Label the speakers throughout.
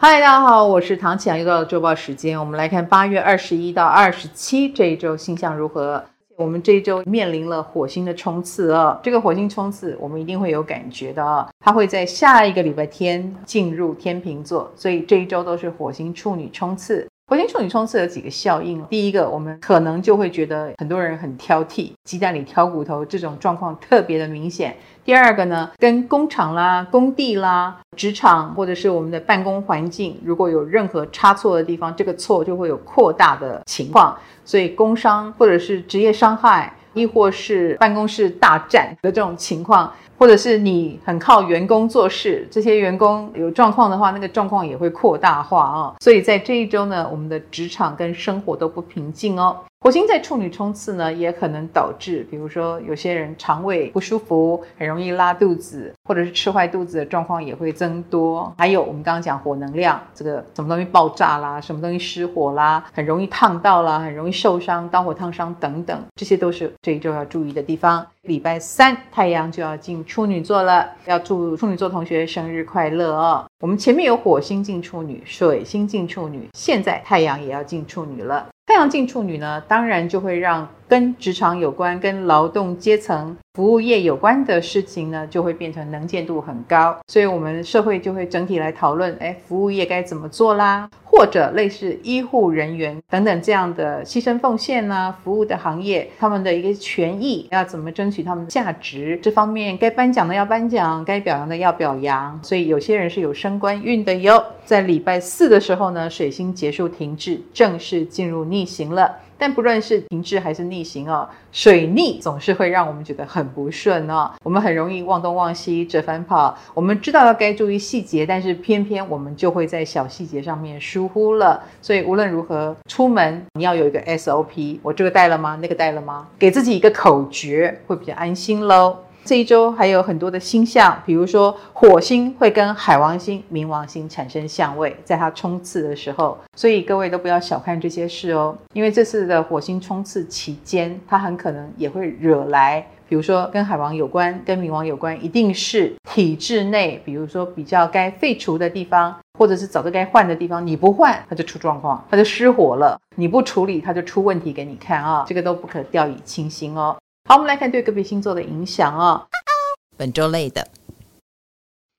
Speaker 1: 嗨，大家好，我是唐启阳，又到了周报时间，我们来看八月二十一到二十七这一周星象如何。我们这一周面临了火星的冲刺啊，这个火星冲刺我们一定会有感觉的啊，它会在下一个礼拜天进入天秤座，所以这一周都是火星处女冲刺。火星处女冲刺有几个效应，第一个，我们可能就会觉得很多人很挑剔，鸡蛋里挑骨头这种状况特别的明显。第二个呢，跟工厂啦、工地啦、职场或者是我们的办公环境，如果有任何差错的地方，这个错就会有扩大的情况，所以工伤或者是职业伤害，亦或是办公室大战的这种情况。或者是你很靠员工做事，这些员工有状况的话，那个状况也会扩大化啊、所以在这一周呢，我们的职场跟生活都不平静哦。火星在处女冲刺呢，也可能导致，比如说有些人肠胃不舒服，很容易拉肚子，或者是吃坏肚子的状况也会增多。还有我们刚刚讲火能量，这个什么东西爆炸啦，什么东西失火啦，很容易烫到啦，很容易受伤，刀火烫伤等等，这些都是这一周要注意的地方。礼拜三太阳就要进处女座了，要祝处女座同学生日快乐哦。我们前面有火星进处女，水星进处女，现在太阳也要进处女了。上进处女呢，当然就会让跟职场有关、跟劳动阶层、服务业有关的事情呢，就会变成能见度很高。所以，我们社会就会整体来讨论：哎，服务业该怎么做啦？或者类似医护人员等等这样的牺牲奉献呢？服务的行业，他们的一个权益要怎么争取他们的价值？这方面该颁奖的要颁奖，该表扬的要表扬。所以，有些人是有升官运的哟。在礼拜四的时候呢，水星结束停滞，正式进入逆行了。但不论是停滞还是逆行哦，水逆总是会让我们觉得很不顺哦。我们很容易忘东忘西、折返跑。我们知道要该注意细节，但是偏偏我们就会在小细节上面疏忽了。所以无论如何出门，你要有一个 SOP。我这个带了吗？那个带了吗？给自己一个口诀，会比较安心喽。这一周还有很多的星象，比如说火星会跟海王星、冥王星产生相位，在它冲刺的时候，所以各位都不要小看这些事哦，因为这次的火星冲刺期间，它很可能也会惹来，比如说跟海王有关、跟冥王有关，一定是体制内，比如说比较该废除的地方，或者是早就该换的地方，你不换，它就出状况，它就失火了；你不处理，它就出问题给你看啊，这个都不可掉以轻心哦。好，我们来看对个别星座的影响哦。
Speaker 2: 本周类的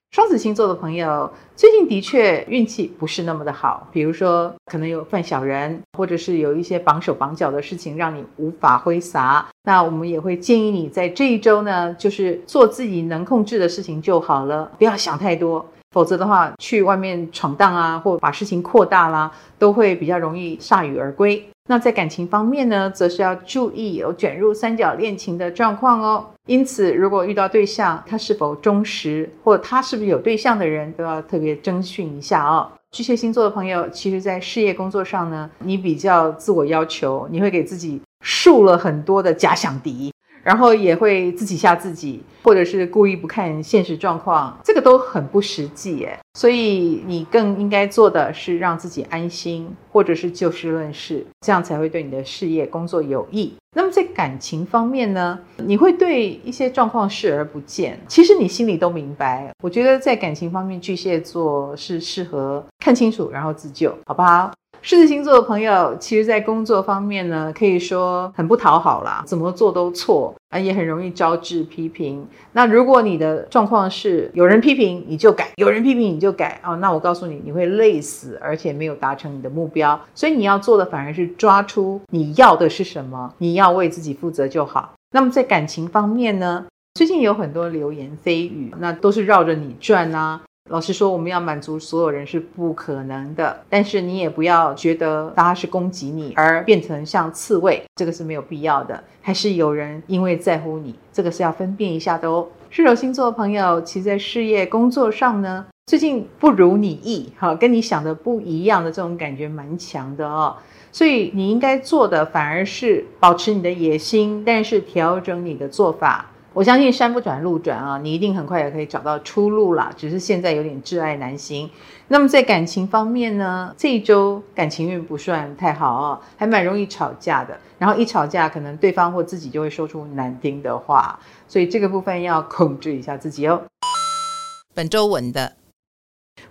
Speaker 1: 双子星座的朋友，最近的确运气不是那么的好，比如说可能有犯小人，或者是有一些绑手绑脚的事情让你无法挥洒。那我们也会建议你在这一周呢，就是做自己能控制的事情就好了，不要想太多，否则的话去外面闯荡啊，或把事情扩大啦，都会比较容易铩羽而归。那在感情方面呢，则是要注意有卷入三角恋情的状况哦。因此，如果遇到对象，他是否忠实，或他是不是有对象的人，都要特别征询一下哦。巨蟹星座的朋友，其实在事业工作上呢，你比较自我要求，你会给自己树了很多的假想敌。然后也会自己吓自己，或者是故意不看现实状况，这个都很不实际耶。所以你更应该做的是让自己安心，或者是就事论事，这样才会对你的事业工作有益。那么在感情方面呢，你会对一些状况视而不见，其实你心里都明白。我觉得在感情方面，巨蟹座是适合看清楚然后自救，好不好？狮子星座的朋友，其实，在工作方面呢，可以说很不讨好啦，怎么做都错啊，也很容易招致批评。那如果你的状况是有人批评你就改，有人批评你就改啊，那我告诉你，你会累死，而且没有达成你的目标。所以你要做的反而是抓出你要的是什么，你要为自己负责就好。那么在感情方面呢，最近有很多流言蜚语，那都是绕着你转啊。老实说，我们要满足所有人是不可能的，但是你也不要觉得大家是攻击你而变成像刺猬，这个是没有必要的。还是有人因为在乎你，这个是要分辨一下的哦。射手星座的朋友，其实在事业工作上呢，最近不如你意，哈，跟你想的不一样的这种感觉蛮强的哦。所以你应该做的反而是保持你的野心，但是调整你的做法。我相信山不转路转啊，你一定很快也可以找到出路啦。只是现在有点挚爱难行。那么在感情方面呢，这一周感情运不算太好啊，还蛮容易吵架的。然后一吵架，可能对方或自己就会说出难听的话，所以这个部分要控制一下自己哦。
Speaker 2: 本周稳的。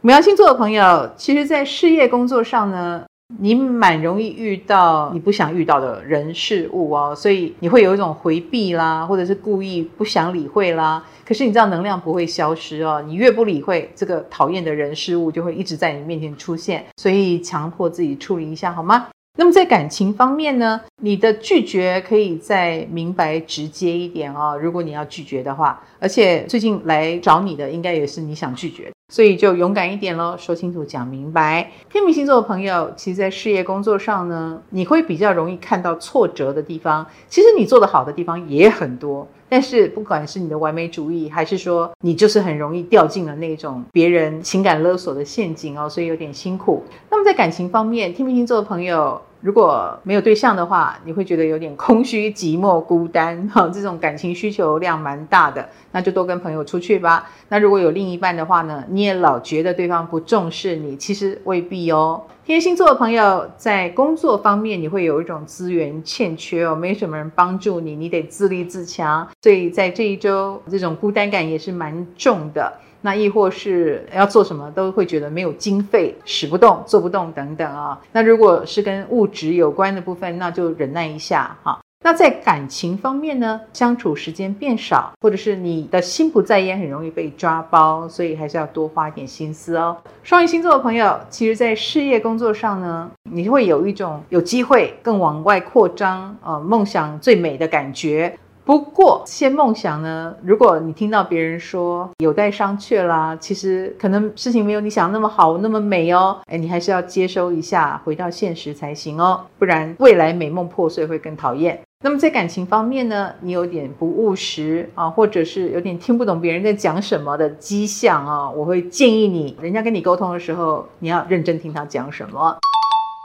Speaker 1: 牡羊星座的朋友，其实，在事业工作上呢，你蛮容易遇到你不想遇到的人事物哦，所以你会有一种回避啦，或者是故意不想理会啦。可是你知道，能量不会消失哦，你越不理会这个讨厌的人事物，就会一直在你面前出现，所以强迫自己处理一下好吗？那么在感情方面呢，你的拒绝可以再明白直接一点哦。如果你要拒绝的话，而且最近来找你的应该也是你想拒绝的，所以就勇敢一点喽，说清楚讲明白。天秤星座的朋友，其实，在事业工作上呢，你会比较容易看到挫折的地方。其实你做得好的地方也很多，但是不管是你的完美主义，还是说你就是很容易掉进了那种别人情感勒索的陷阱哦，所以有点辛苦。那么在感情方面，天秤星座的朋友。如果没有对象的话，你会觉得有点空虚、寂寞、孤单，哈，这种感情需求量蛮大的，那就多跟朋友出去吧。那如果有另一半的话呢，你也老觉得对方不重视你，其实未必哦。天蝎星座的朋友在工作方面，你会有一种资源欠缺哦，没什么人帮助你，你得自立自强，所以在这一周，这种孤单感也是蛮重的。那亦或是要做什么都会觉得没有经费，使不动、做不动等等啊。那如果是跟物质有关的部分，那就忍耐一下哈。那在感情方面呢，相处时间变少，或者是你的心不在焉，很容易被抓包，所以还是要多花一点心思哦。双鱼星座的朋友，其实在事业工作上呢，你会有一种有机会更往外扩张，呃，梦想最美的感觉。不过，这些梦想呢，如果你听到别人说有待商榷啦，其实可能事情没有你想那么好，那么美哦。哎，你还是要接收一下，回到现实才行哦，不然未来美梦破碎会更讨厌。那么在感情方面呢，你有点不务实啊，或者是有点听不懂别人在讲什么的迹象啊，我会建议你，人家跟你沟通的时候，你要认真听他讲什么。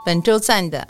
Speaker 2: 本周赞的。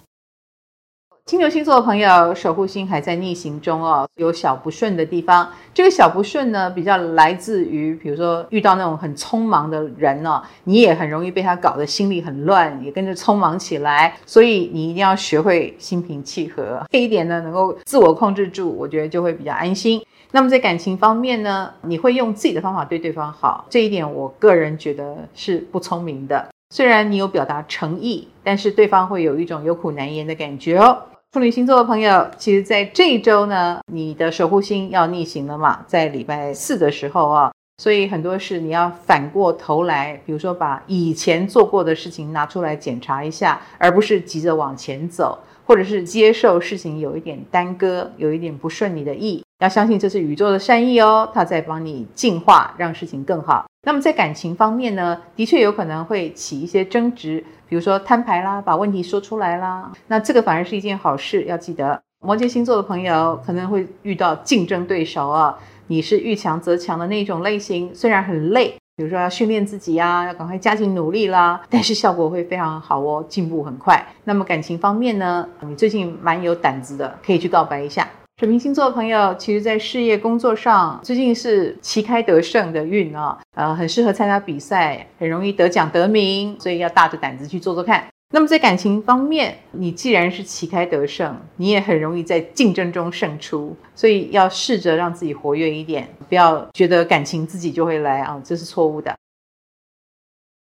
Speaker 1: 金牛星座的朋友，守护星还在逆行中哦，有小不顺的地方。这个小不顺呢，比较来自于，比如说遇到那种很匆忙的人哦，你也很容易被他搞得心里很乱，也跟着匆忙起来。所以你一定要学会心平气和，这一点呢，能够自我控制住，我觉得就会比较安心。那么在感情方面呢，你会用自己的方法对对方好，这一点我个人觉得是不聪明的。虽然你有表达诚意，但是对方会有一种有苦难言的感觉哦。处女星座的朋友，其实，在这一周呢，你的守护星要逆行了嘛，在礼拜四的时候啊，所以很多事你要反过头来，比如说把以前做过的事情拿出来检查一下，而不是急着往前走，或者是接受事情有一点耽搁，有一点不顺你的意。要相信这是宇宙的善意哦，它在帮你净化，让事情更好。那么在感情方面呢，的确有可能会起一些争执，比如说摊牌啦，把问题说出来啦。那这个反而是一件好事，要记得。摩羯星座的朋友可能会遇到竞争对手啊，你是遇强则强的那种类型，虽然很累，比如说要训练自己啊，要赶快加紧努力啦，但是效果会非常好哦，进步很快。那么感情方面呢，你最近蛮有胆子的，可以去告白一下。水瓶星座的朋友，其实，在事业工作上，最近是旗开得胜的运啊，呃，很适合参加比赛，很容易得奖得名，所以要大着胆子去做做看。那么在感情方面，你既然是旗开得胜，你也很容易在竞争中胜出，所以要试着让自己活跃一点，不要觉得感情自己就会来啊，这是错误的。